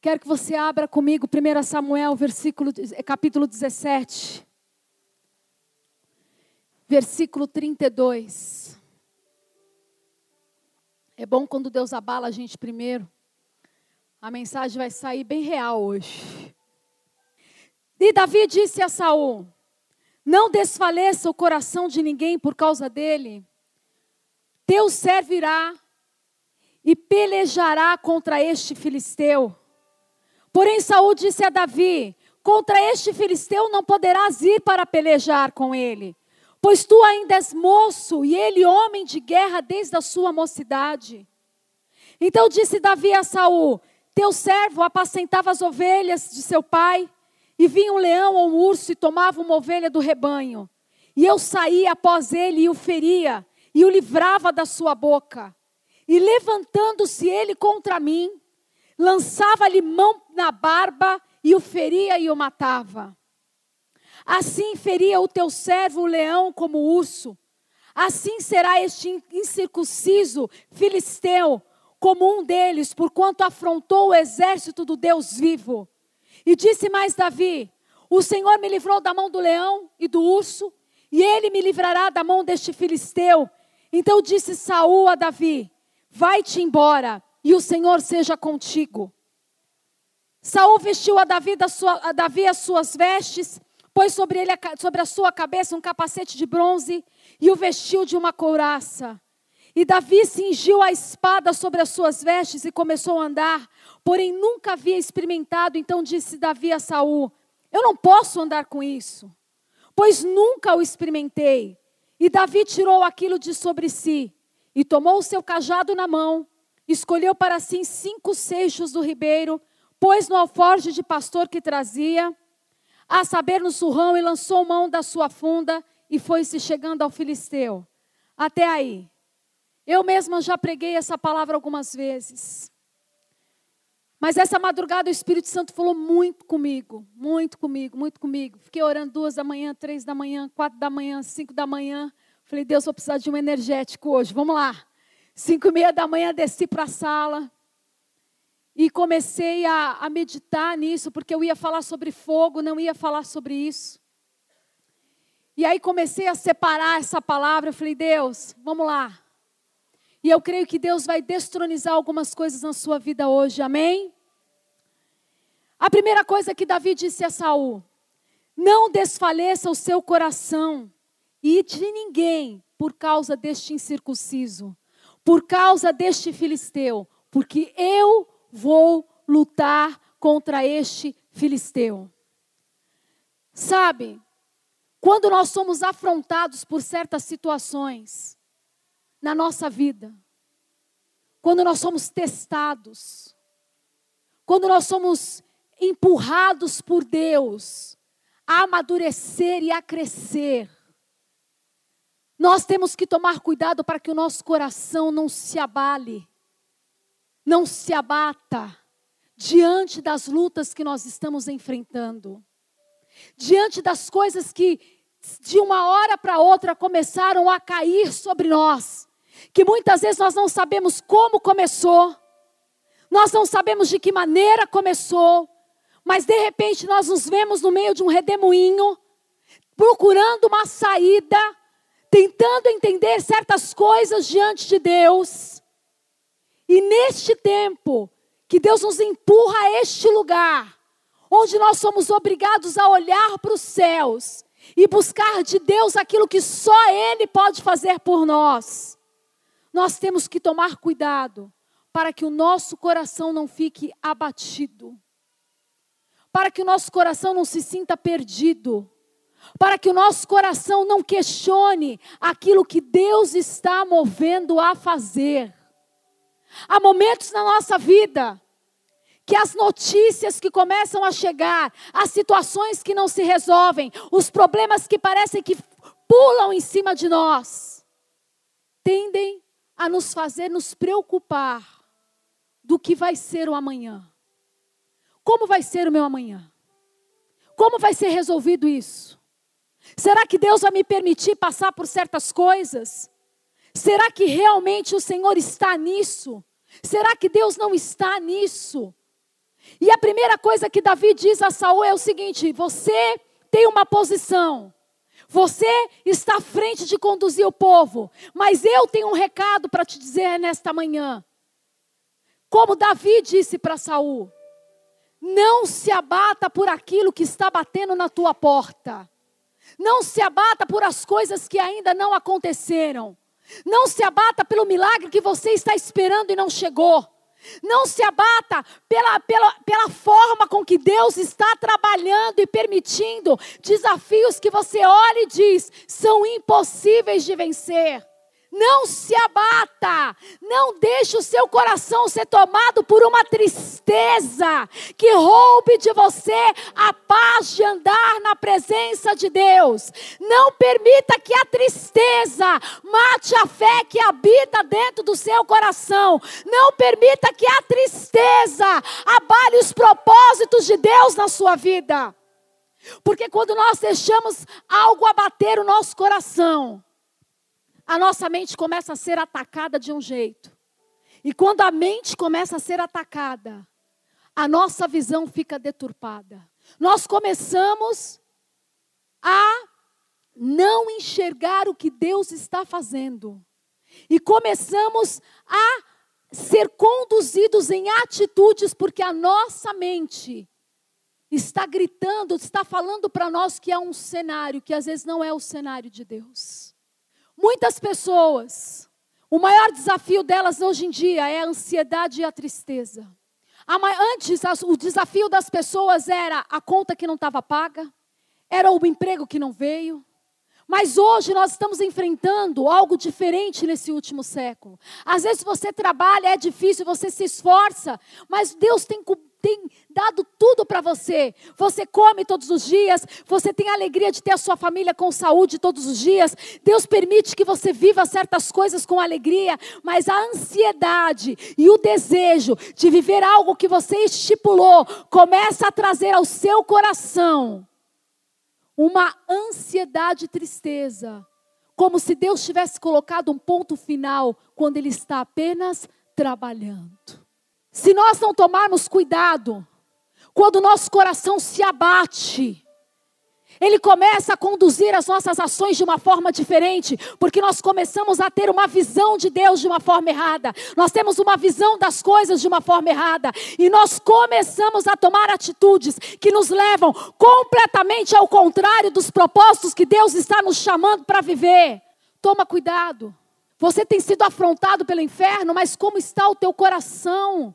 Quero que você abra comigo 1 Samuel, versículo, é, capítulo 17. Versículo 32. É bom quando Deus abala a gente primeiro. A mensagem vai sair bem real hoje. E Davi disse a Saul: Não desfaleça o coração de ninguém por causa dele. Teu servirá e pelejará contra este filisteu. Porém, Saul disse a Davi: Contra este filisteu não poderás ir para pelejar com ele, pois tu ainda és moço e ele homem de guerra desde a sua mocidade. Então disse Davi a Saul: Teu servo apacentava as ovelhas de seu pai, e vinha um leão ou um urso e tomava uma ovelha do rebanho. E eu saía após ele e o feria, e o livrava da sua boca. E levantando-se ele contra mim, lançava-lhe mão na barba e o feria e o matava. Assim feria o teu servo o leão como o urso. Assim será este incircunciso filisteu como um deles, porquanto afrontou o exército do Deus vivo. E disse mais Davi: O Senhor me livrou da mão do leão e do urso, e ele me livrará da mão deste filisteu. Então disse Saul a Davi: Vai-te embora, e o Senhor seja contigo. Saul vestiu a Davi, sua, a Davi as suas vestes, pôs sobre, ele, sobre a sua cabeça um capacete de bronze e o vestiu de uma couraça. E Davi cingiu a espada sobre as suas vestes e começou a andar, porém nunca havia experimentado, então disse Davi a Saul: Eu não posso andar com isso, pois nunca o experimentei. E Davi tirou aquilo de sobre si e tomou o seu cajado na mão, escolheu para si cinco seixos do ribeiro, pôs no alforje de pastor que trazia, a saber no surrão, e lançou mão da sua funda e foi-se chegando ao filisteu. Até aí. Eu mesma já preguei essa palavra algumas vezes. Mas essa madrugada o Espírito Santo falou muito comigo, muito comigo, muito comigo. Fiquei orando duas da manhã, três da manhã, quatro da manhã, cinco da manhã. Falei, Deus, vou precisar de um energético hoje, vamos lá. Cinco e meia da manhã desci para a sala e comecei a, a meditar nisso, porque eu ia falar sobre fogo, não ia falar sobre isso. E aí comecei a separar essa palavra, eu falei, Deus, vamos lá. E eu creio que Deus vai destronizar algumas coisas na sua vida hoje, amém? A primeira coisa que Davi disse a Saul: Não desfaleça o seu coração e de ninguém por causa deste incircunciso, por causa deste filisteu, porque eu vou lutar contra este filisteu. Sabe, quando nós somos afrontados por certas situações na nossa vida, quando nós somos testados, quando nós somos empurrados por Deus a amadurecer e a crescer, nós temos que tomar cuidado para que o nosso coração não se abale, não se abata diante das lutas que nós estamos enfrentando, diante das coisas que de uma hora para outra começaram a cair sobre nós, que muitas vezes nós não sabemos como começou, nós não sabemos de que maneira começou, mas de repente nós nos vemos no meio de um redemoinho, procurando uma saída, tentando entender certas coisas diante de Deus. E neste tempo, que Deus nos empurra a este lugar, onde nós somos obrigados a olhar para os céus e buscar de Deus aquilo que só Ele pode fazer por nós. Nós temos que tomar cuidado para que o nosso coração não fique abatido, para que o nosso coração não se sinta perdido para que o nosso coração não questione aquilo que Deus está movendo a fazer. Há momentos na nossa vida que as notícias que começam a chegar, as situações que não se resolvem, os problemas que parecem que pulam em cima de nós, tendem a nos fazer nos preocupar do que vai ser o amanhã. Como vai ser o meu amanhã? Como vai ser resolvido isso? Será que Deus vai me permitir passar por certas coisas? Será que realmente o Senhor está nisso? Será que Deus não está nisso? E a primeira coisa que Davi diz a Saul é o seguinte: você tem uma posição. Você está à frente de conduzir o povo, mas eu tenho um recado para te dizer nesta manhã. Como Davi disse para Saul: Não se abata por aquilo que está batendo na tua porta. Não se abata por as coisas que ainda não aconteceram. Não se abata pelo milagre que você está esperando e não chegou. Não se abata pela, pela, pela forma com que Deus está trabalhando e permitindo desafios que você olha e diz são impossíveis de vencer. Não se abata, não deixe o seu coração ser tomado por uma tristeza que roube de você a paz de andar na presença de Deus. Não permita que a tristeza mate a fé que habita dentro do seu coração. Não permita que a tristeza abale os propósitos de Deus na sua vida. Porque quando nós deixamos algo abater o nosso coração, a nossa mente começa a ser atacada de um jeito. E quando a mente começa a ser atacada, a nossa visão fica deturpada. Nós começamos a não enxergar o que Deus está fazendo. E começamos a ser conduzidos em atitudes porque a nossa mente está gritando, está falando para nós que há um cenário que às vezes não é o cenário de Deus. Muitas pessoas, o maior desafio delas hoje em dia é a ansiedade e a tristeza. Antes, o desafio das pessoas era a conta que não estava paga, era o emprego que não veio. Mas hoje nós estamos enfrentando algo diferente nesse último século. Às vezes você trabalha, é difícil, você se esforça, mas Deus tem tem dado tudo para você. Você come todos os dias, você tem a alegria de ter a sua família com saúde todos os dias. Deus permite que você viva certas coisas com alegria, mas a ansiedade e o desejo de viver algo que você estipulou começa a trazer ao seu coração uma ansiedade e tristeza, como se Deus tivesse colocado um ponto final quando ele está apenas trabalhando. Se nós não tomarmos cuidado, quando nosso coração se abate, ele começa a conduzir as nossas ações de uma forma diferente, porque nós começamos a ter uma visão de Deus de uma forma errada, nós temos uma visão das coisas de uma forma errada, e nós começamos a tomar atitudes que nos levam completamente ao contrário dos propósitos que Deus está nos chamando para viver. Toma cuidado. Você tem sido afrontado pelo inferno, mas como está o teu coração?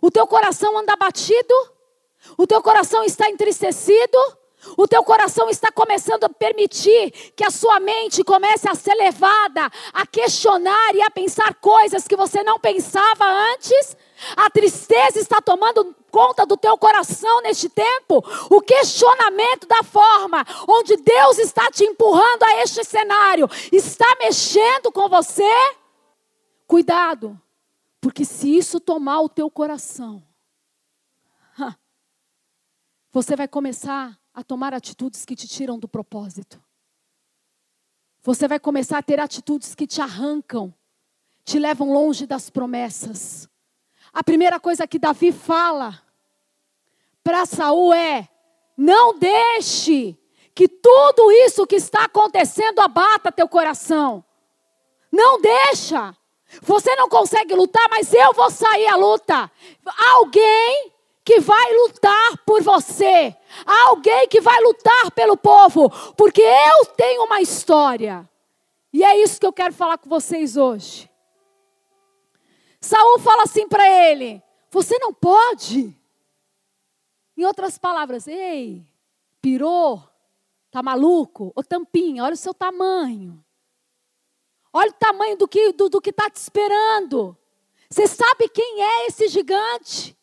O teu coração anda batido? O teu coração está entristecido? O teu coração está começando a permitir que a sua mente comece a ser levada a questionar e a pensar coisas que você não pensava antes? A tristeza está tomando conta do teu coração neste tempo? O questionamento da forma onde Deus está te empurrando a este cenário está mexendo com você? Cuidado, porque se isso tomar o teu coração, você vai começar a tomar atitudes que te tiram do propósito. Você vai começar a ter atitudes que te arrancam, te levam longe das promessas. A primeira coisa que Davi fala para Saul é: não deixe que tudo isso que está acontecendo abata teu coração. Não deixa. Você não consegue lutar, mas eu vou sair à luta. Alguém que vai lutar por você. Alguém que vai lutar pelo povo. Porque eu tenho uma história. E é isso que eu quero falar com vocês hoje. Saul fala assim para ele: Você não pode. Em outras palavras, ei, pirou, tá maluco? Ô tampinha, olha o seu tamanho. Olha o tamanho do que do, do que está te esperando. Você sabe quem é esse gigante?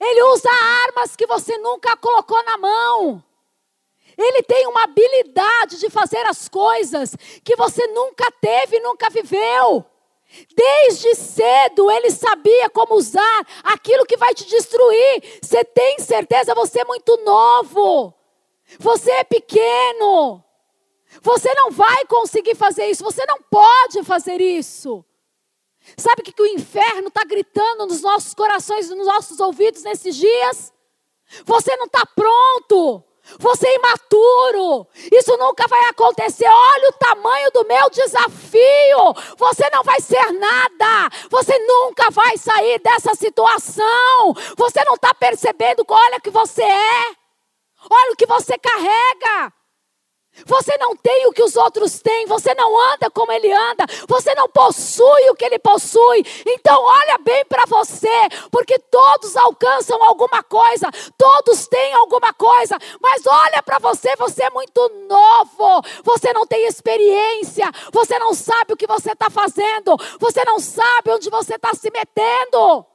Ele usa armas que você nunca colocou na mão. Ele tem uma habilidade de fazer as coisas que você nunca teve, nunca viveu. Desde cedo ele sabia como usar aquilo que vai te destruir. Você tem certeza? Você é muito novo. Você é pequeno. Você não vai conseguir fazer isso, você não pode fazer isso. Sabe o que, o inferno está gritando nos nossos corações, nos nossos ouvidos nesses dias? Você não está pronto. Você é imaturo. Isso nunca vai acontecer. Olha o tamanho do meu desafio. Você não vai ser nada. Você nunca vai sair dessa situação. Você não está percebendo. Olha o que você é. Olha o que você carrega. Você não tem o que os outros têm, você não anda como ele anda, você não possui o que ele possui. Então, olha bem para você, porque todos alcançam alguma coisa, todos têm alguma coisa, mas olha para você, você é muito novo, você não tem experiência, você não sabe o que você está fazendo, você não sabe onde você está se metendo.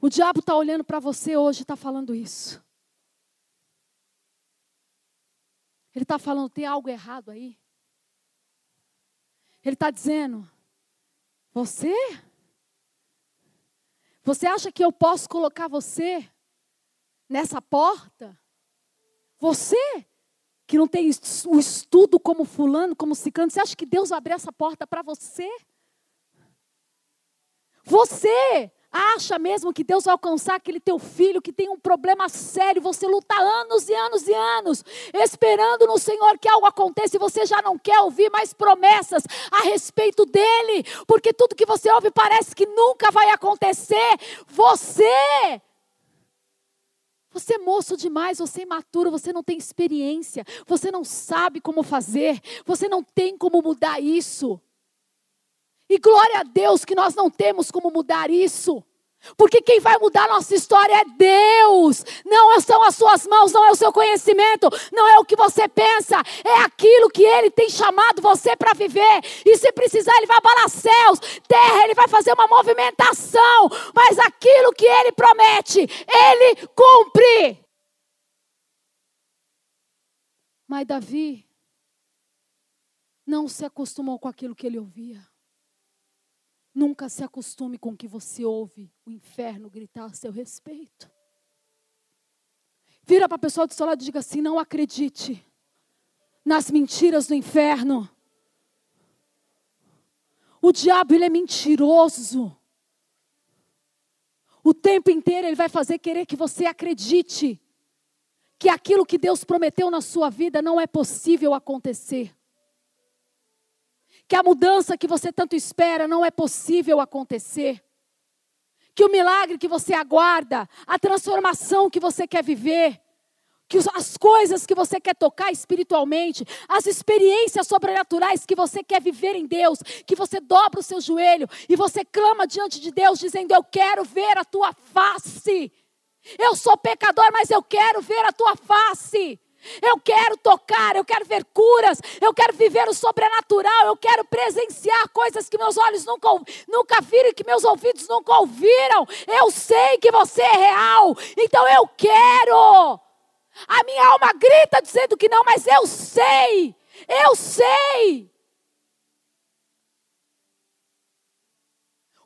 O diabo está olhando para você hoje e está falando isso. Ele está falando, tem algo errado aí. Ele está dizendo, você? Você acha que eu posso colocar você nessa porta? Você que não tem o estudo como fulano, como ciclano, você acha que Deus vai abrir essa porta para você? Você Acha mesmo que Deus vai alcançar aquele teu filho que tem um problema sério, você luta anos e anos e anos, esperando no Senhor que algo aconteça e você já não quer ouvir mais promessas a respeito dele, porque tudo que você ouve parece que nunca vai acontecer. Você você é moço demais, você é imaturo, você não tem experiência, você não sabe como fazer, você não tem como mudar isso. E glória a Deus que nós não temos como mudar isso. Porque quem vai mudar nossa história é Deus. Não são as suas mãos, não é o seu conhecimento, não é o que você pensa, é aquilo que Ele tem chamado você para viver. E se precisar, Ele vai abalar céus, terra, Ele vai fazer uma movimentação. Mas aquilo que Ele promete, Ele cumpre. Mas Davi não se acostumou com aquilo que ele ouvia. Nunca se acostume com que você ouve o inferno gritar a seu respeito. Vira para a pessoa do seu lado e diga assim: não acredite nas mentiras do inferno. O diabo, ele é mentiroso. O tempo inteiro ele vai fazer querer que você acredite que aquilo que Deus prometeu na sua vida não é possível acontecer que a mudança que você tanto espera não é possível acontecer. Que o milagre que você aguarda, a transformação que você quer viver, que as coisas que você quer tocar espiritualmente, as experiências sobrenaturais que você quer viver em Deus, que você dobra o seu joelho e você clama diante de Deus dizendo: Eu quero ver a tua face. Eu sou pecador, mas eu quero ver a tua face. Eu quero tocar, eu quero ver curas, eu quero viver o sobrenatural, eu quero presenciar coisas que meus olhos nunca, nunca viram e que meus ouvidos nunca ouviram. Eu sei que você é real, então eu quero. A minha alma grita dizendo que não, mas eu sei, eu sei.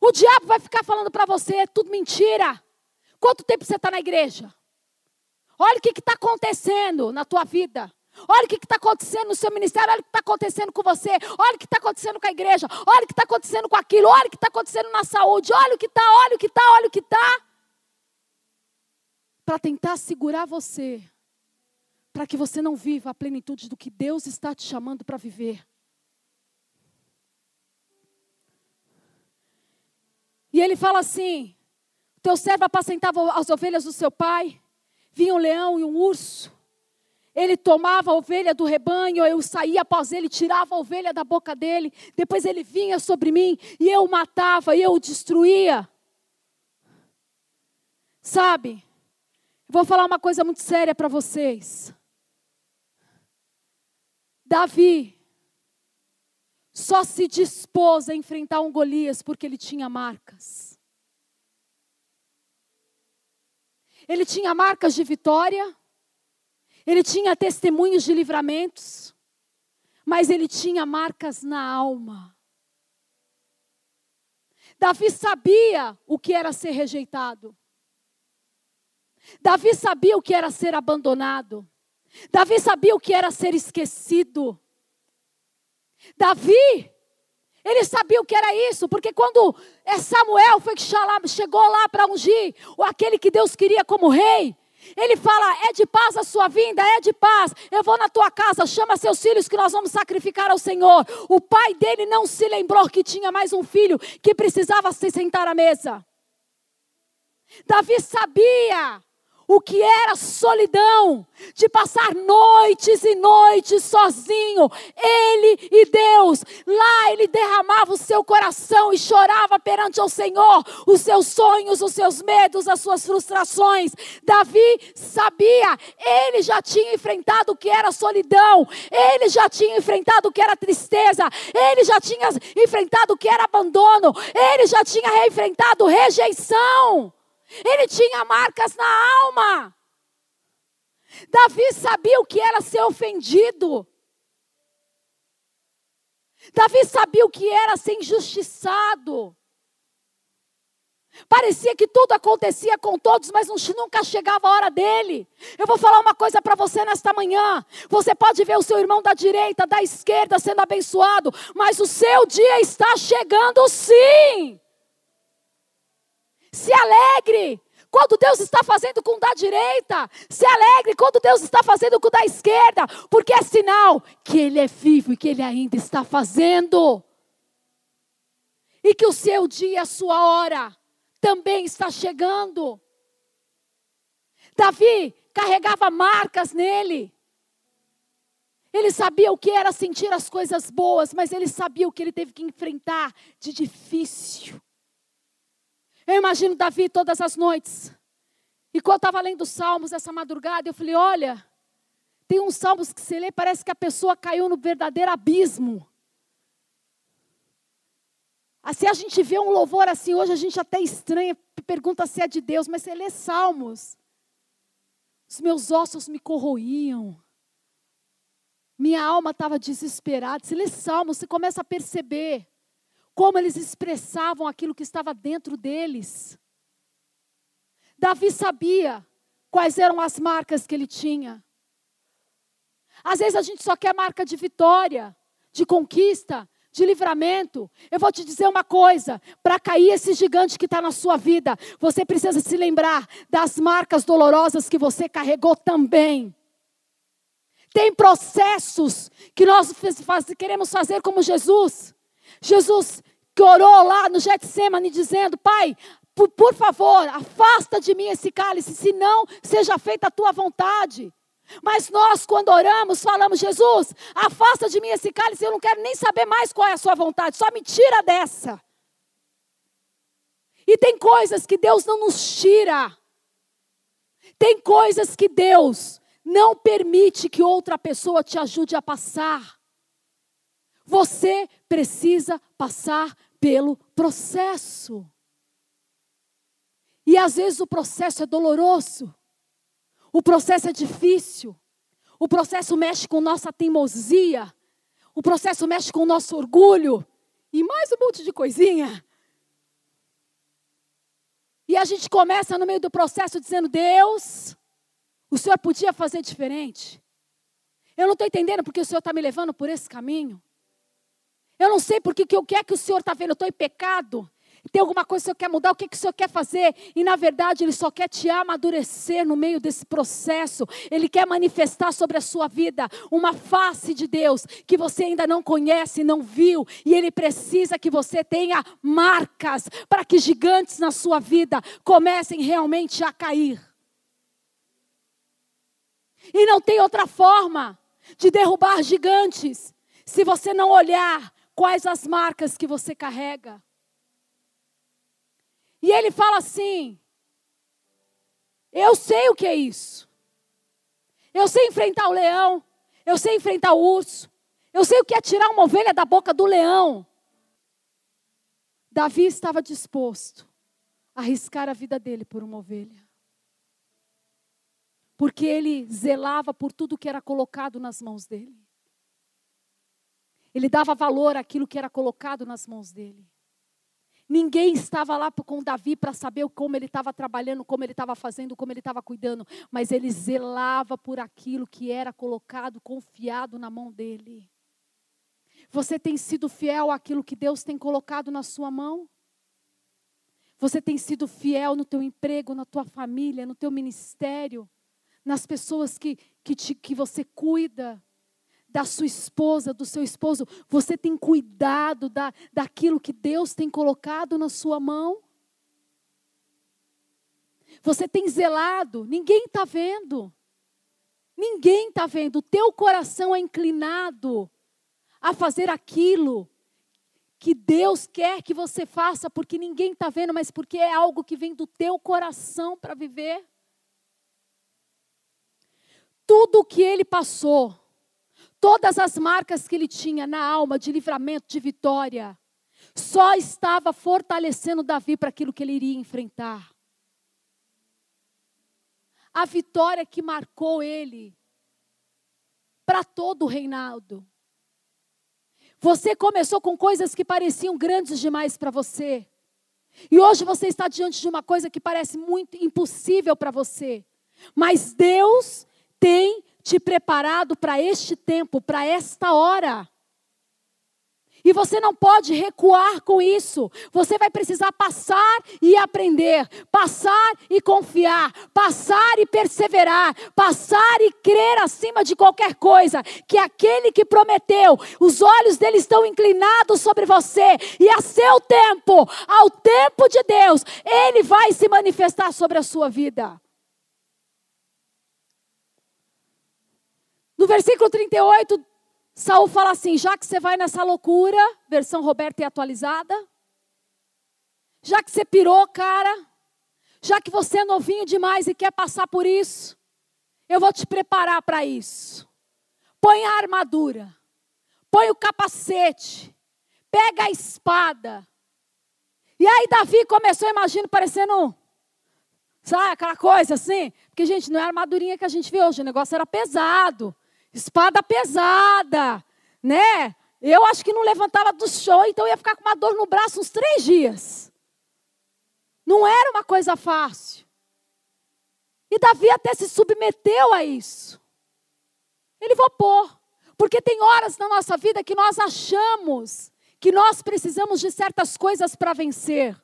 O diabo vai ficar falando para você, é tudo mentira. Quanto tempo você está na igreja? Olha o que está acontecendo na tua vida. Olha o que está acontecendo no seu ministério, olha o que está acontecendo com você, olha o que está acontecendo com a igreja, olha o que está acontecendo com aquilo, olha o que está acontecendo na saúde, olha o que está, olha o que está, olha o que está. Para tentar segurar você, para que você não viva a plenitude do que Deus está te chamando para viver. E ele fala assim: teu servo apacentava as ovelhas do seu pai, vinha um leão e um urso. Ele tomava a ovelha do rebanho, eu saía após ele, tirava a ovelha da boca dele. Depois ele vinha sobre mim e eu o matava e eu o destruía. Sabe? Vou falar uma coisa muito séria para vocês. Davi só se dispôs a enfrentar um Golias porque ele tinha marcas. Ele tinha marcas de vitória, ele tinha testemunhos de livramentos, mas ele tinha marcas na alma. Davi sabia o que era ser rejeitado. Davi sabia o que era ser abandonado. Davi sabia o que era ser esquecido. Davi, ele sabia o que era isso, porque quando é Samuel foi que chegou lá para ungir aquele que Deus queria como rei, ele fala: é de paz a sua vinda, é de paz. Eu vou na tua casa, chama seus filhos que nós vamos sacrificar ao Senhor. O pai dele não se lembrou que tinha mais um filho que precisava se sentar à mesa. Davi sabia o que era solidão, de passar noites e noites sozinho, ele e Deus. Lá ele derramava o seu coração e chorava perante o Senhor os seus sonhos, os seus medos, as suas frustrações. Davi sabia, ele já tinha enfrentado o que era solidão, ele já tinha enfrentado o que era tristeza, ele já tinha enfrentado o que era abandono, ele já tinha enfrentado rejeição. Ele tinha marcas na alma. Davi sabia o que era ser ofendido. Davi sabia o que era ser injustiçado. Parecia que tudo acontecia com todos, mas nunca chegava a hora dele. Eu vou falar uma coisa para você nesta manhã. Você pode ver o seu irmão da direita, da esquerda sendo abençoado, mas o seu dia está chegando sim. Se alegre quando Deus está fazendo com o da direita. Se alegre quando Deus está fazendo com o da esquerda, porque é sinal que Ele é vivo e que Ele ainda está fazendo. E que o seu dia, a sua hora, também está chegando. Davi carregava marcas nele. Ele sabia o que era sentir as coisas boas, mas ele sabia o que ele teve que enfrentar de difícil. Eu imagino Davi todas as noites. E quando eu estava lendo os salmos essa madrugada, eu falei: olha, tem uns salmos que você lê, parece que a pessoa caiu no verdadeiro abismo. Assim a gente vê um louvor assim, hoje a gente até estranha, pergunta se é de Deus, mas você lê salmos. Os meus ossos me corroíam. Minha alma estava desesperada. Você lê salmos, você começa a perceber como eles expressavam aquilo que estava dentro deles. Davi sabia quais eram as marcas que ele tinha. Às vezes a gente só quer marca de vitória, de conquista, de livramento. Eu vou te dizer uma coisa: para cair esse gigante que está na sua vida, você precisa se lembrar das marcas dolorosas que você carregou também. Tem processos que nós faz, queremos fazer como Jesus. Jesus que orou lá no Getsemane dizendo: Pai, por, por favor, afasta de mim esse cálice, senão seja feita a tua vontade. Mas nós, quando oramos, falamos: Jesus, afasta de mim esse cálice, eu não quero nem saber mais qual é a sua vontade, só me tira dessa. E tem coisas que Deus não nos tira, tem coisas que Deus não permite que outra pessoa te ajude a passar. Você precisa passar pelo processo. E às vezes o processo é doloroso, o processo é difícil, o processo mexe com nossa teimosia, o processo mexe com o nosso orgulho e mais um monte de coisinha. E a gente começa no meio do processo dizendo: Deus, o Senhor podia fazer diferente. Eu não estou entendendo porque o Senhor está me levando por esse caminho. Eu não sei porque que o que é que o Senhor está vendo. Eu estou em pecado. Tem alguma coisa que o Senhor quer mudar? O que, que o Senhor quer fazer? E na verdade, Ele só quer te amadurecer no meio desse processo. Ele quer manifestar sobre a sua vida uma face de Deus que você ainda não conhece, não viu. E Ele precisa que você tenha marcas para que gigantes na sua vida comecem realmente a cair. E não tem outra forma de derrubar gigantes se você não olhar Quais as marcas que você carrega? E ele fala assim: Eu sei o que é isso. Eu sei enfrentar o leão. Eu sei enfrentar o urso. Eu sei o que é tirar uma ovelha da boca do leão. Davi estava disposto a arriscar a vida dele por uma ovelha. Porque ele zelava por tudo que era colocado nas mãos dele. Ele dava valor àquilo que era colocado nas mãos dele. Ninguém estava lá com Davi para saber como ele estava trabalhando, como ele estava fazendo, como ele estava cuidando, mas ele zelava por aquilo que era colocado, confiado na mão dele. Você tem sido fiel àquilo que Deus tem colocado na sua mão? Você tem sido fiel no teu emprego, na tua família, no teu ministério, nas pessoas que, que, te, que você cuida, da sua esposa, do seu esposo? Você tem cuidado da, daquilo que Deus tem colocado na sua mão? Você tem zelado, ninguém está vendo. Ninguém está vendo. O teu coração é inclinado a fazer aquilo que Deus quer que você faça, porque ninguém está vendo, mas porque é algo que vem do teu coração para viver. Tudo o que ele passou, todas as marcas que ele tinha na alma de livramento, de vitória, só estava fortalecendo Davi para aquilo que ele iria enfrentar. A vitória que marcou ele para todo o reinado. Você começou com coisas que pareciam grandes demais para você. E hoje você está diante de uma coisa que parece muito impossível para você. Mas Deus tem te preparado para este tempo, para esta hora. E você não pode recuar com isso. Você vai precisar passar e aprender, passar e confiar, passar e perseverar, passar e crer acima de qualquer coisa que aquele que prometeu, os olhos dele estão inclinados sobre você e a seu tempo, ao tempo de Deus, ele vai se manifestar sobre a sua vida. No versículo 38, Saul fala assim: já que você vai nessa loucura, versão Roberta e atualizada, já que você pirou, cara, já que você é novinho demais e quer passar por isso, eu vou te preparar para isso. Põe a armadura, põe o capacete, pega a espada. E aí Davi começou, imagino, parecendo, sabe, aquela coisa assim. Porque, gente, não é a armadurinha que a gente vê hoje, o negócio era pesado. Espada pesada, né? Eu acho que não levantava do chão, então ia ficar com uma dor no braço uns três dias. Não era uma coisa fácil. E Davi até se submeteu a isso. Ele vou pôr. Porque tem horas na nossa vida que nós achamos que nós precisamos de certas coisas para vencer.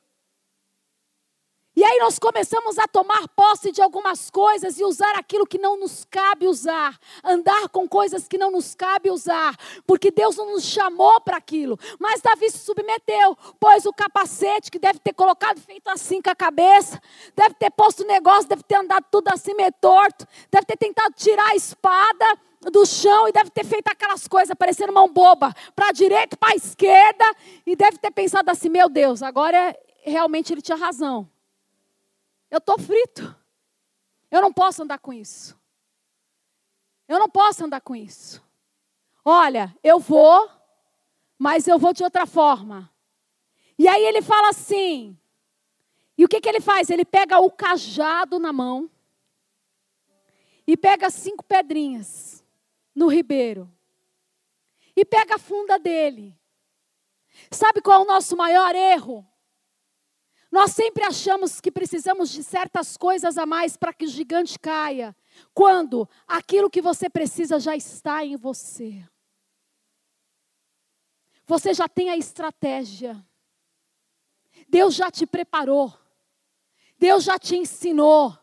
E aí nós começamos a tomar posse de algumas coisas e usar aquilo que não nos cabe usar, andar com coisas que não nos cabe usar, porque Deus não nos chamou para aquilo. Mas Davi se submeteu, pôs o capacete que deve ter colocado feito assim com a cabeça, deve ter posto o negócio, deve ter andado tudo assim meio torto, deve ter tentado tirar a espada do chão e deve ter feito aquelas coisas parecendo mão boba, para a direita, para a esquerda, e deve ter pensado assim: meu Deus, agora realmente ele tinha razão. Eu estou frito. Eu não posso andar com isso. Eu não posso andar com isso. Olha, eu vou, mas eu vou de outra forma. E aí ele fala assim. E o que, que ele faz? Ele pega o cajado na mão e pega cinco pedrinhas no ribeiro e pega a funda dele. Sabe qual é o nosso maior erro? Nós sempre achamos que precisamos de certas coisas a mais para que o gigante caia, quando aquilo que você precisa já está em você. Você já tem a estratégia. Deus já te preparou. Deus já te ensinou.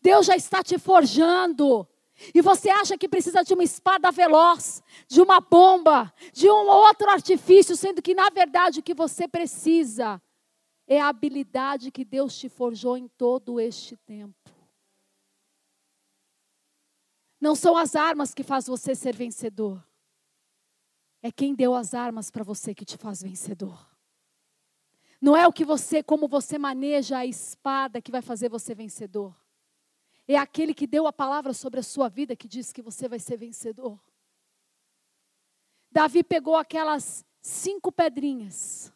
Deus já está te forjando. E você acha que precisa de uma espada veloz, de uma bomba, de um outro artifício, sendo que na verdade o que você precisa é a habilidade que Deus te forjou em todo este tempo. Não são as armas que faz você ser vencedor. É quem deu as armas para você que te faz vencedor. Não é o que você, como você maneja a espada que vai fazer você vencedor. É aquele que deu a palavra sobre a sua vida que diz que você vai ser vencedor. Davi pegou aquelas cinco pedrinhas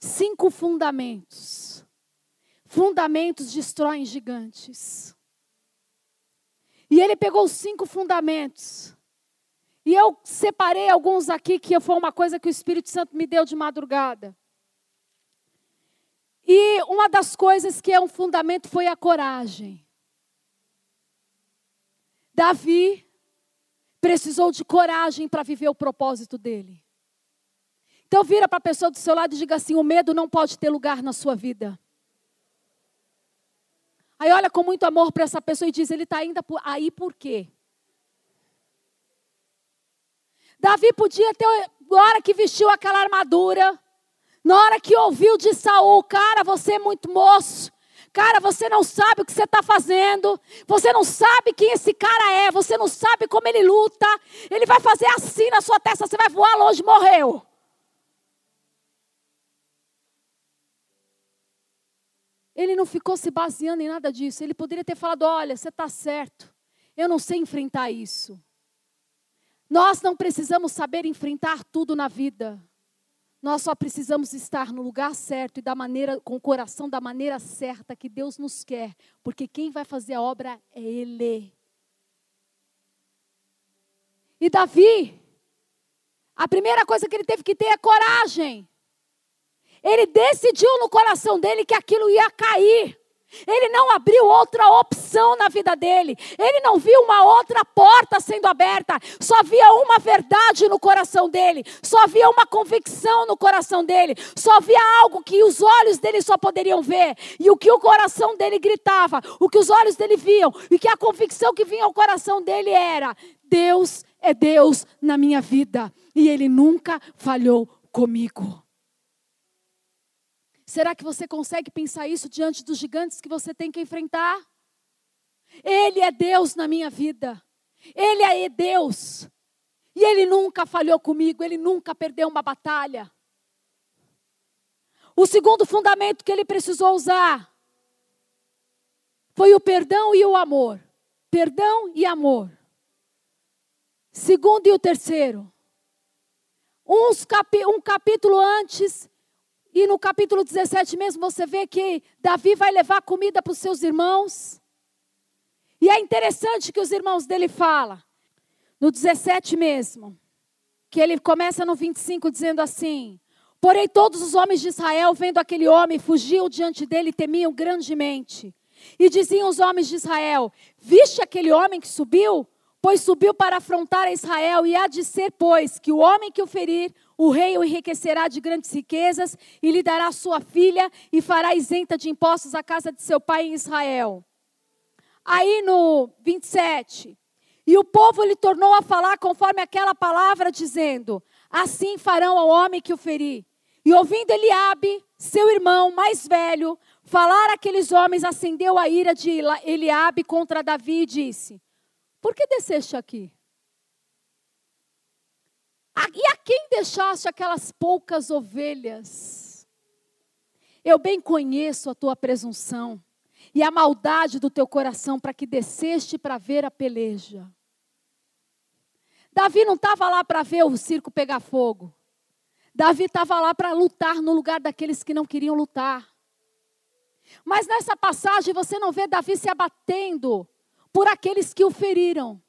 Cinco fundamentos. Fundamentos destroem gigantes. E ele pegou cinco fundamentos. E eu separei alguns aqui que foi uma coisa que o Espírito Santo me deu de madrugada. E uma das coisas que é um fundamento foi a coragem. Davi precisou de coragem para viver o propósito dele. Então vira para a pessoa do seu lado e diga assim: o medo não pode ter lugar na sua vida. Aí olha com muito amor para essa pessoa e diz: ele está ainda aí por quê? Davi podia ter, na hora que vestiu aquela armadura, na hora que ouviu de Saul, cara, você é muito moço. Cara, você não sabe o que você está fazendo. Você não sabe quem esse cara é. Você não sabe como ele luta. Ele vai fazer assim na sua testa. Você vai voar longe, morreu. Ele não ficou se baseando em nada disso. Ele poderia ter falado: olha, você está certo. Eu não sei enfrentar isso. Nós não precisamos saber enfrentar tudo na vida. Nós só precisamos estar no lugar certo e da maneira, com o coração da maneira certa que Deus nos quer, porque quem vai fazer a obra é Ele. E Davi, a primeira coisa que ele teve que ter é coragem. Ele decidiu no coração dele que aquilo ia cair. Ele não abriu outra opção na vida dele. Ele não viu uma outra porta sendo aberta. Só havia uma verdade no coração dele. Só havia uma convicção no coração dele. Só havia algo que os olhos dele só poderiam ver. E o que o coração dele gritava, o que os olhos dele viam, e que a convicção que vinha ao coração dele era: Deus é Deus na minha vida. E ele nunca falhou comigo. Será que você consegue pensar isso diante dos gigantes que você tem que enfrentar? Ele é Deus na minha vida. Ele é Deus. E ele nunca falhou comigo, ele nunca perdeu uma batalha. O segundo fundamento que ele precisou usar foi o perdão e o amor. Perdão e amor. Segundo e o terceiro. Uns um capítulo antes, e no capítulo 17 mesmo você vê que Davi vai levar comida para os seus irmãos. E é interessante que os irmãos dele falam. No 17 mesmo, que ele começa no 25 dizendo assim: Porém, todos os homens de Israel, vendo aquele homem, fugiam diante dele e temiam grandemente. E diziam os homens de Israel: Viste aquele homem que subiu? Pois subiu para afrontar a Israel, e há de ser, pois, que o homem que o ferir, o rei o enriquecerá de grandes riquezas, e lhe dará sua filha, e fará isenta de impostos a casa de seu pai em Israel. Aí no 27, e o povo lhe tornou a falar conforme aquela palavra, dizendo: Assim farão ao homem que o ferir. E ouvindo Eliabe, seu irmão mais velho, falar aqueles homens, acendeu a ira de Eliabe contra Davi e disse: por que desceste aqui? E a quem deixaste aquelas poucas ovelhas? Eu bem conheço a tua presunção e a maldade do teu coração para que desceste para ver a peleja. Davi não estava lá para ver o circo pegar fogo. Davi estava lá para lutar no lugar daqueles que não queriam lutar. Mas nessa passagem você não vê Davi se abatendo por aqueles que o feriram,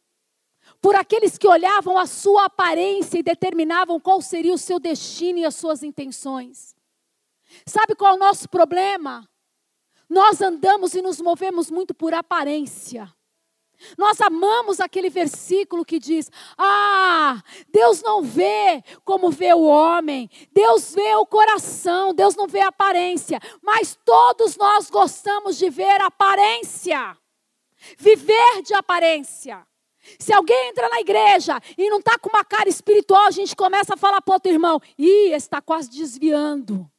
por aqueles que olhavam a sua aparência e determinavam qual seria o seu destino e as suas intenções. Sabe qual é o nosso problema? Nós andamos e nos movemos muito por aparência. Nós amamos aquele versículo que diz: Ah, Deus não vê como vê o homem, Deus vê o coração, Deus não vê a aparência, mas todos nós gostamos de ver a aparência. Viver de aparência. Se alguém entra na igreja e não está com uma cara espiritual, a gente começa a falar para outro irmão: ih, está quase desviando.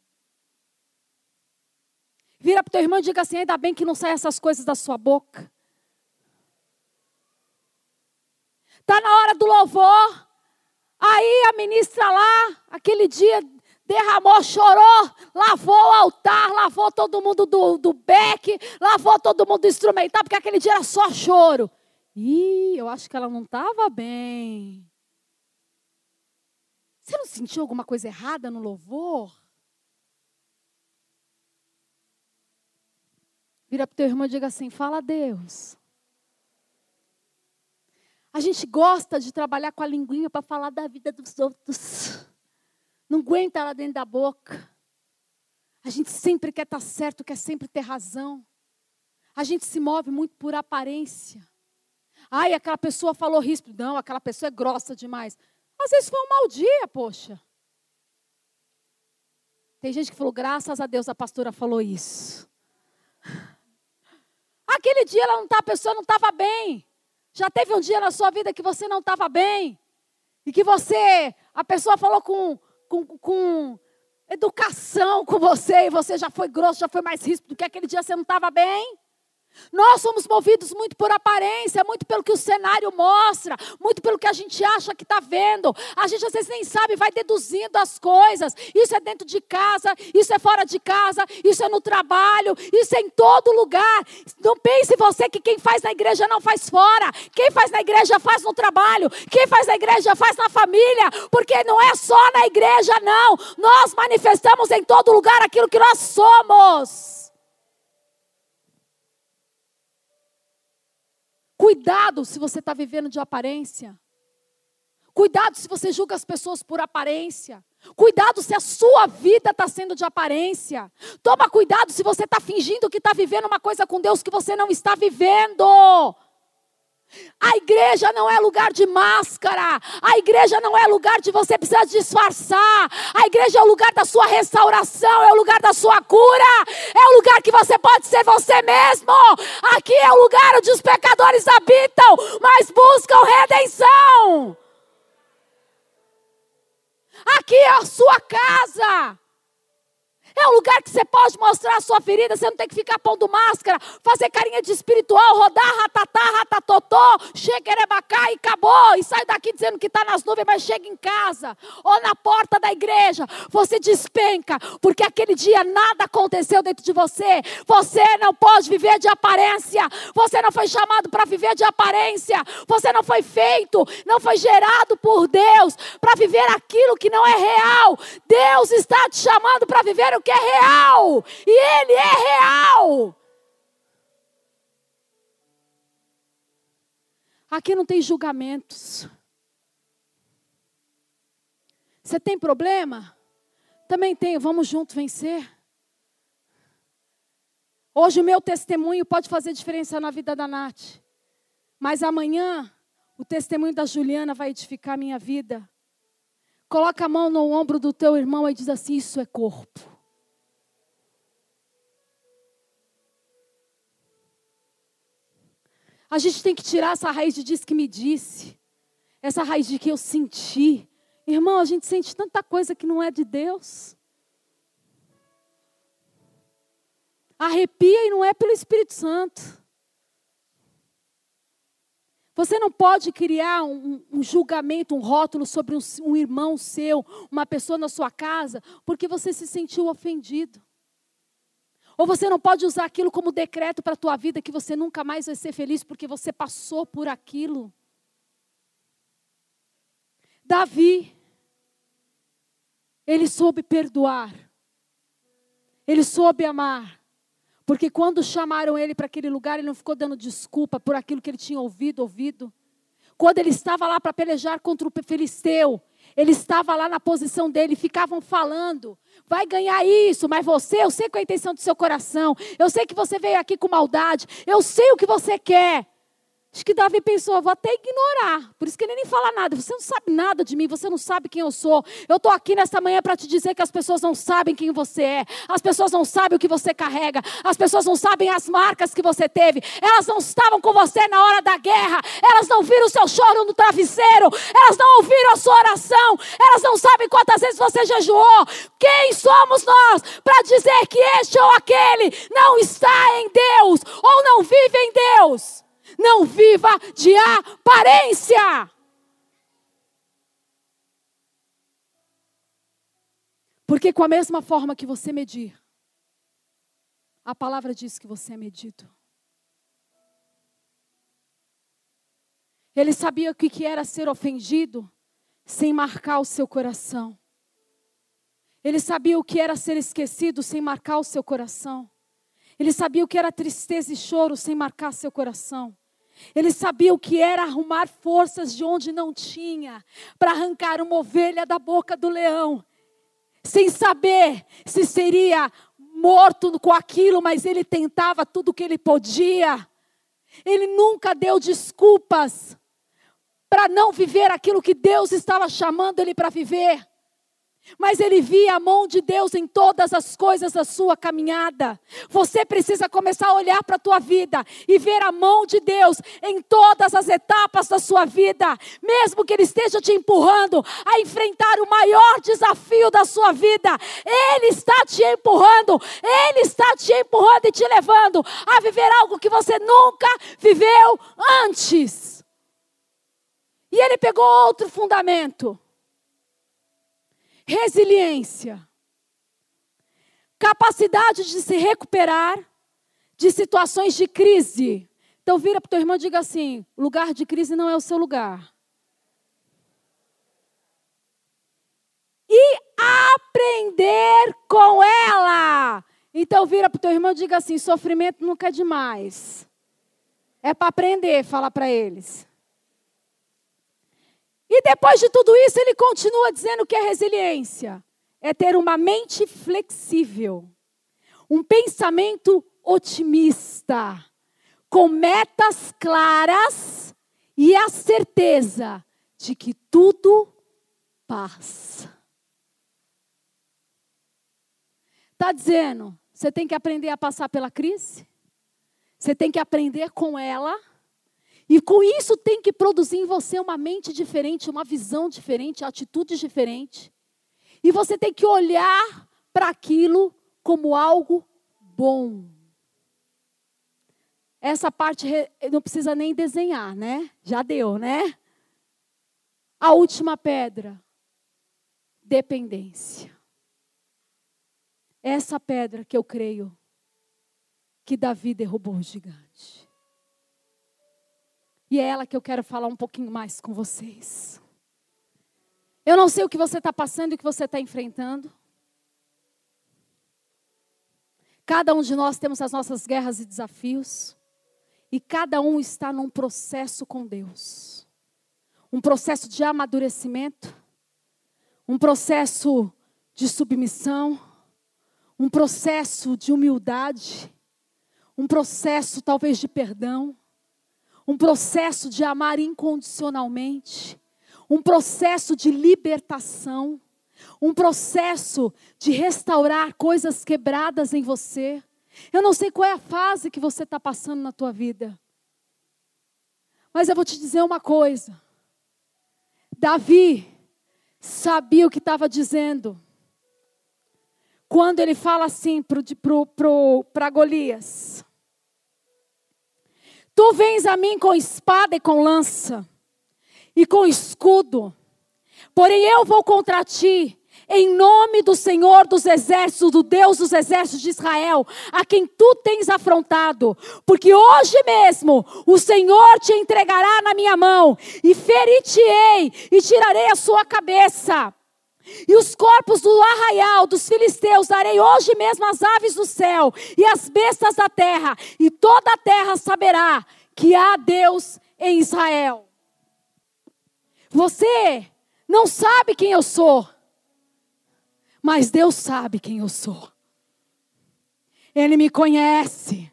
Vira para o teu irmão e diga assim: ainda bem que não saem essas coisas da sua boca. Está na hora do louvor. Aí a ministra lá, aquele dia derramou, chorou, lavou o altar, lavou todo mundo do, do beck, lavou todo mundo do instrumental, porque aquele dia era só choro. Ih, eu acho que ela não estava bem. Você não sentiu alguma coisa errada no louvor? Vira para o teu irmão e diga assim: fala a Deus. A gente gosta de trabalhar com a linguinha para falar da vida dos outros não aguenta lá dentro da boca. A gente sempre quer estar certo, quer sempre ter razão. A gente se move muito por aparência. Ai, aquela pessoa falou ríspido. Não, aquela pessoa é grossa demais. Às vezes foi um mau dia, poxa. Tem gente que falou, graças a Deus a pastora falou isso. Aquele dia ela não tá, a pessoa não estava bem. Já teve um dia na sua vida que você não estava bem? E que você, a pessoa falou com, com, com educação com você e você já foi grosso, já foi mais ríspido, que aquele dia você não estava bem? Nós somos movidos muito por aparência, muito pelo que o cenário mostra, muito pelo que a gente acha que está vendo. A gente às vezes nem sabe, vai deduzindo as coisas. Isso é dentro de casa, isso é fora de casa, isso é no trabalho, isso é em todo lugar. Não pense você que quem faz na igreja não faz fora. Quem faz na igreja faz no trabalho. Quem faz na igreja faz na família. Porque não é só na igreja, não. Nós manifestamos em todo lugar aquilo que nós somos. Cuidado se você está vivendo de aparência. Cuidado se você julga as pessoas por aparência. Cuidado se a sua vida está sendo de aparência. Toma cuidado se você está fingindo que está vivendo uma coisa com Deus que você não está vivendo. A igreja não é lugar de máscara. A igreja não é lugar de você precisar disfarçar. A igreja é o lugar da sua restauração, é o lugar da sua cura. É o lugar que você pode ser você mesmo. Aqui é o lugar onde os pecadores habitam, mas buscam redenção. Aqui é a sua casa. É um lugar que você pode mostrar a sua ferida, você não tem que ficar pondo máscara, fazer carinha de espiritual, rodar ratatá, ratatotó, xequerebacá e acabou. E sai daqui dizendo que está nas nuvens, mas chega em casa ou na porta da igreja, você despenca, porque aquele dia nada aconteceu dentro de você. Você não pode viver de aparência, você não foi chamado para viver de aparência, você não foi feito, não foi gerado por Deus para viver aquilo que não é real. Deus está te chamando para viver o que é real. E Ele é real. Aqui não tem julgamentos. Você tem problema? Também tenho. Vamos junto vencer. Hoje o meu testemunho pode fazer diferença na vida da Nath. Mas amanhã o testemunho da Juliana vai edificar a minha vida. Coloca a mão no ombro do teu irmão e diz assim: Isso é corpo. A gente tem que tirar essa raiz de diz que me disse, essa raiz de que eu senti. Irmão, a gente sente tanta coisa que não é de Deus. Arrepia e não é pelo Espírito Santo. Você não pode criar um, um julgamento, um rótulo sobre um, um irmão seu, uma pessoa na sua casa, porque você se sentiu ofendido. Ou você não pode usar aquilo como decreto para a tua vida que você nunca mais vai ser feliz porque você passou por aquilo. Davi, ele soube perdoar. Ele soube amar. Porque quando chamaram ele para aquele lugar, ele não ficou dando desculpa por aquilo que ele tinha ouvido, ouvido. Quando ele estava lá para pelejar contra o filisteu, ele estava lá na posição dele, ficavam falando vai ganhar isso, mas você, eu sei qual é a intenção do seu coração, eu sei que você veio aqui com maldade, eu sei o que você quer. Acho que Davi pensou, vou até ignorar. Por isso que ele nem fala nada. Você não sabe nada de mim, você não sabe quem eu sou. Eu estou aqui nesta manhã para te dizer que as pessoas não sabem quem você é. As pessoas não sabem o que você carrega. As pessoas não sabem as marcas que você teve. Elas não estavam com você na hora da guerra. Elas não viram o seu choro no travesseiro. Elas não ouviram a sua oração. Elas não sabem quantas vezes você jejuou. Quem somos nós para dizer que este ou aquele não está em Deus ou não vive em Deus? Não viva de aparência. Porque com a mesma forma que você medir, a palavra diz que você é medido. Ele sabia o que era ser ofendido sem marcar o seu coração. Ele sabia o que era ser esquecido sem marcar o seu coração. Ele sabia o que era tristeza e choro sem marcar seu coração. Ele sabia o que era arrumar forças de onde não tinha, para arrancar uma ovelha da boca do leão, sem saber se seria morto com aquilo, mas ele tentava tudo o que ele podia. Ele nunca deu desculpas para não viver aquilo que Deus estava chamando ele para viver. Mas ele via a mão de Deus em todas as coisas da sua caminhada. Você precisa começar a olhar para a tua vida e ver a mão de Deus em todas as etapas da sua vida, mesmo que ele esteja te empurrando a enfrentar o maior desafio da sua vida. Ele está te empurrando, ele está te empurrando e te levando a viver algo que você nunca viveu antes. E ele pegou outro fundamento resiliência, capacidade de se recuperar de situações de crise. Então vira para o teu irmão e diga assim: lugar de crise não é o seu lugar. E aprender com ela. Então vira para o teu irmão e diga assim: sofrimento nunca é demais. É para aprender, fala para eles. E depois de tudo isso, ele continua dizendo que a resiliência. É ter uma mente flexível, um pensamento otimista, com metas claras e a certeza de que tudo passa. Está dizendo, você tem que aprender a passar pela crise, você tem que aprender com ela e com isso tem que produzir em você uma mente diferente, uma visão diferente, atitudes diferentes. E você tem que olhar para aquilo como algo bom. Essa parte não precisa nem desenhar, né? Já deu, né? A última pedra, dependência. Essa pedra que eu creio que Davi derrubou o gigante. E é ela que eu quero falar um pouquinho mais com vocês. Eu não sei o que você está passando e o que você está enfrentando. Cada um de nós temos as nossas guerras e desafios. E cada um está num processo com Deus. Um processo de amadurecimento. Um processo de submissão. Um processo de humildade. Um processo talvez de perdão um processo de amar incondicionalmente, um processo de libertação, um processo de restaurar coisas quebradas em você. Eu não sei qual é a fase que você está passando na tua vida, mas eu vou te dizer uma coisa. Davi sabia o que estava dizendo. Quando ele fala assim para Golias: Tu vens a mim com espada e com lança, e com escudo, porém eu vou contra ti, em nome do Senhor dos exércitos, do Deus dos exércitos de Israel, a quem tu tens afrontado, porque hoje mesmo o Senhor te entregará na minha mão, e ferir-te-ei, e tirarei a sua cabeça. E os corpos do arraial dos filisteus darei hoje mesmo às aves do céu e às bestas da terra, e toda a terra saberá que há Deus em Israel. Você não sabe quem eu sou, mas Deus sabe quem eu sou. Ele me conhece,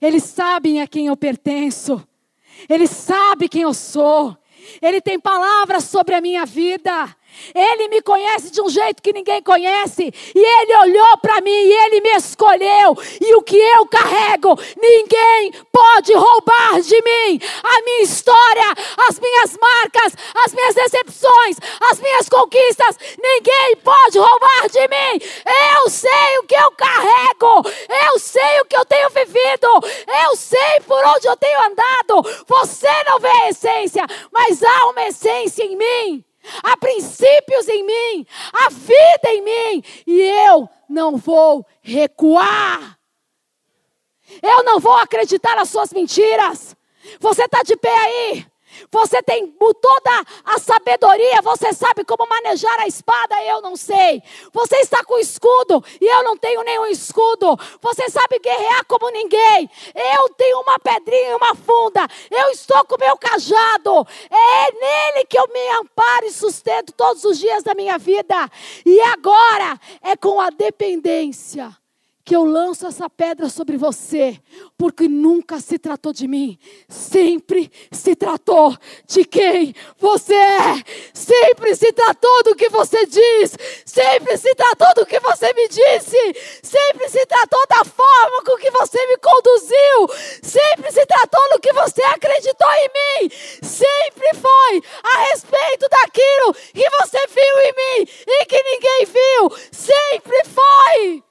Ele sabe a quem eu pertenço, Ele sabe quem eu sou, Ele tem palavras sobre a minha vida. Ele me conhece de um jeito que ninguém conhece. E Ele olhou para mim e Ele me escolheu. E o que eu carrego, ninguém pode roubar de mim. A minha história, as minhas marcas, as minhas decepções, as minhas conquistas, ninguém pode roubar de mim. Eu sei o que eu carrego. Eu sei o que eu tenho vivido. Eu sei por onde eu tenho andado. Você não vê a essência, mas há uma essência em mim há princípios em mim, há vida em mim, e eu não vou recuar. Eu não vou acreditar nas suas mentiras. Você está de pé aí? Você tem toda a sabedoria, você sabe como manejar a espada, eu não sei. Você está com escudo e eu não tenho nenhum escudo. Você sabe guerrear como ninguém. Eu tenho uma pedrinha e uma funda. Eu estou com o meu cajado. É nele que eu me amparo e sustento todos os dias da minha vida. E agora é com a dependência que eu lanço essa pedra sobre você, porque nunca se tratou de mim, sempre se tratou de quem você é, sempre se tratou do que você diz, sempre se tratou do que você me disse, sempre se tratou da forma com que você me conduziu, sempre se tratou do que você acreditou em mim, sempre foi a respeito daquilo que você viu em mim e que ninguém viu, sempre foi.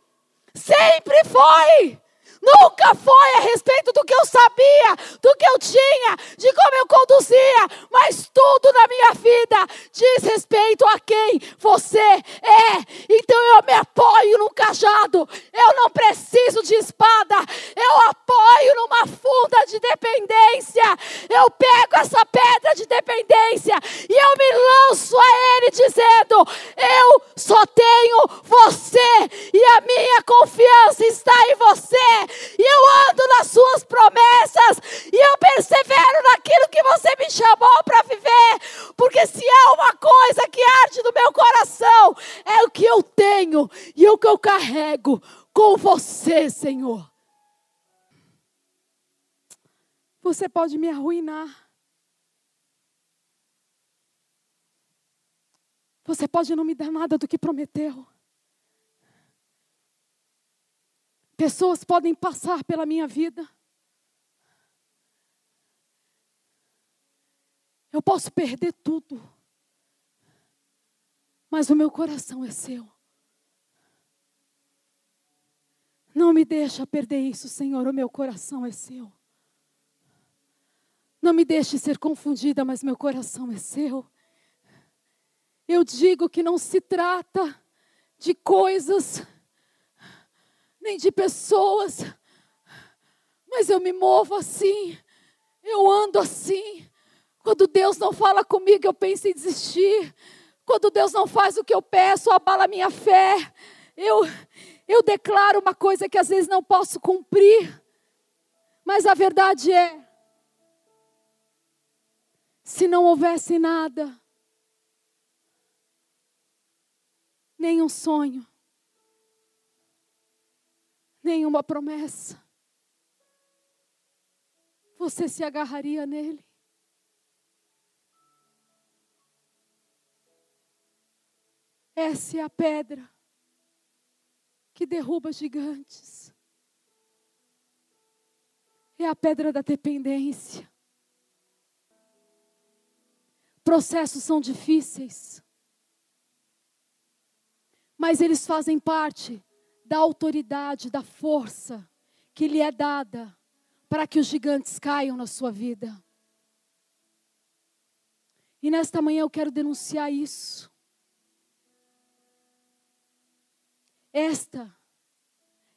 Sempre foi. Nunca foi a respeito do que eu sabia, do que eu tinha, de como eu conduzia, mas tudo na minha vida diz respeito a quem você é. Então eu me apoio no cajado, eu não preciso de espada, eu apoio numa funda de dependência. Eu pego essa pedra de dependência e eu me lanço a Ele dizendo: Eu só tenho você e a minha confiança está em você e eu ando nas suas promessas, e eu persevero naquilo que você me chamou para viver, porque se há uma coisa que arde no meu coração, é o que eu tenho e o que eu carrego com você, Senhor. Você pode me arruinar. Você pode não me dar nada do que prometeu. Pessoas podem passar pela minha vida. Eu posso perder tudo. Mas o meu coração é seu. Não me deixa perder isso, Senhor. O meu coração é seu. Não me deixe ser confundida, mas meu coração é seu. Eu digo que não se trata de coisas nem de pessoas, mas eu me movo assim, eu ando assim. Quando Deus não fala comigo, eu penso em desistir. Quando Deus não faz o que eu peço, abala minha fé. Eu, eu declaro uma coisa que às vezes não posso cumprir, mas a verdade é: se não houvesse nada, nenhum sonho, nenhuma promessa, você se agarraria nele? Essa é a pedra que derruba gigantes. É a pedra da dependência. Processos são difíceis, mas eles fazem parte da autoridade, da força que lhe é dada para que os gigantes caiam na sua vida. E nesta manhã eu quero denunciar isso. Esta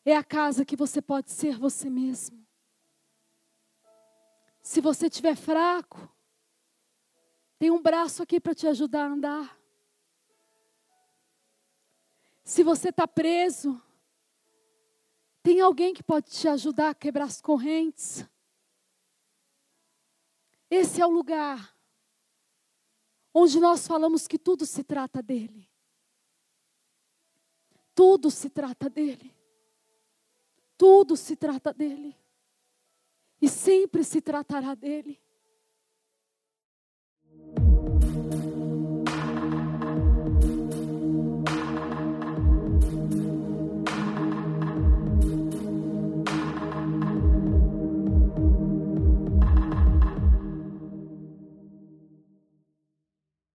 é a casa que você pode ser você mesmo. Se você estiver fraco, tem um braço aqui para te ajudar a andar. Se você está preso, tem alguém que pode te ajudar a quebrar as correntes? Esse é o lugar onde nós falamos que tudo se trata dele. Tudo se trata dele. Tudo se trata dele. E sempre se tratará dele.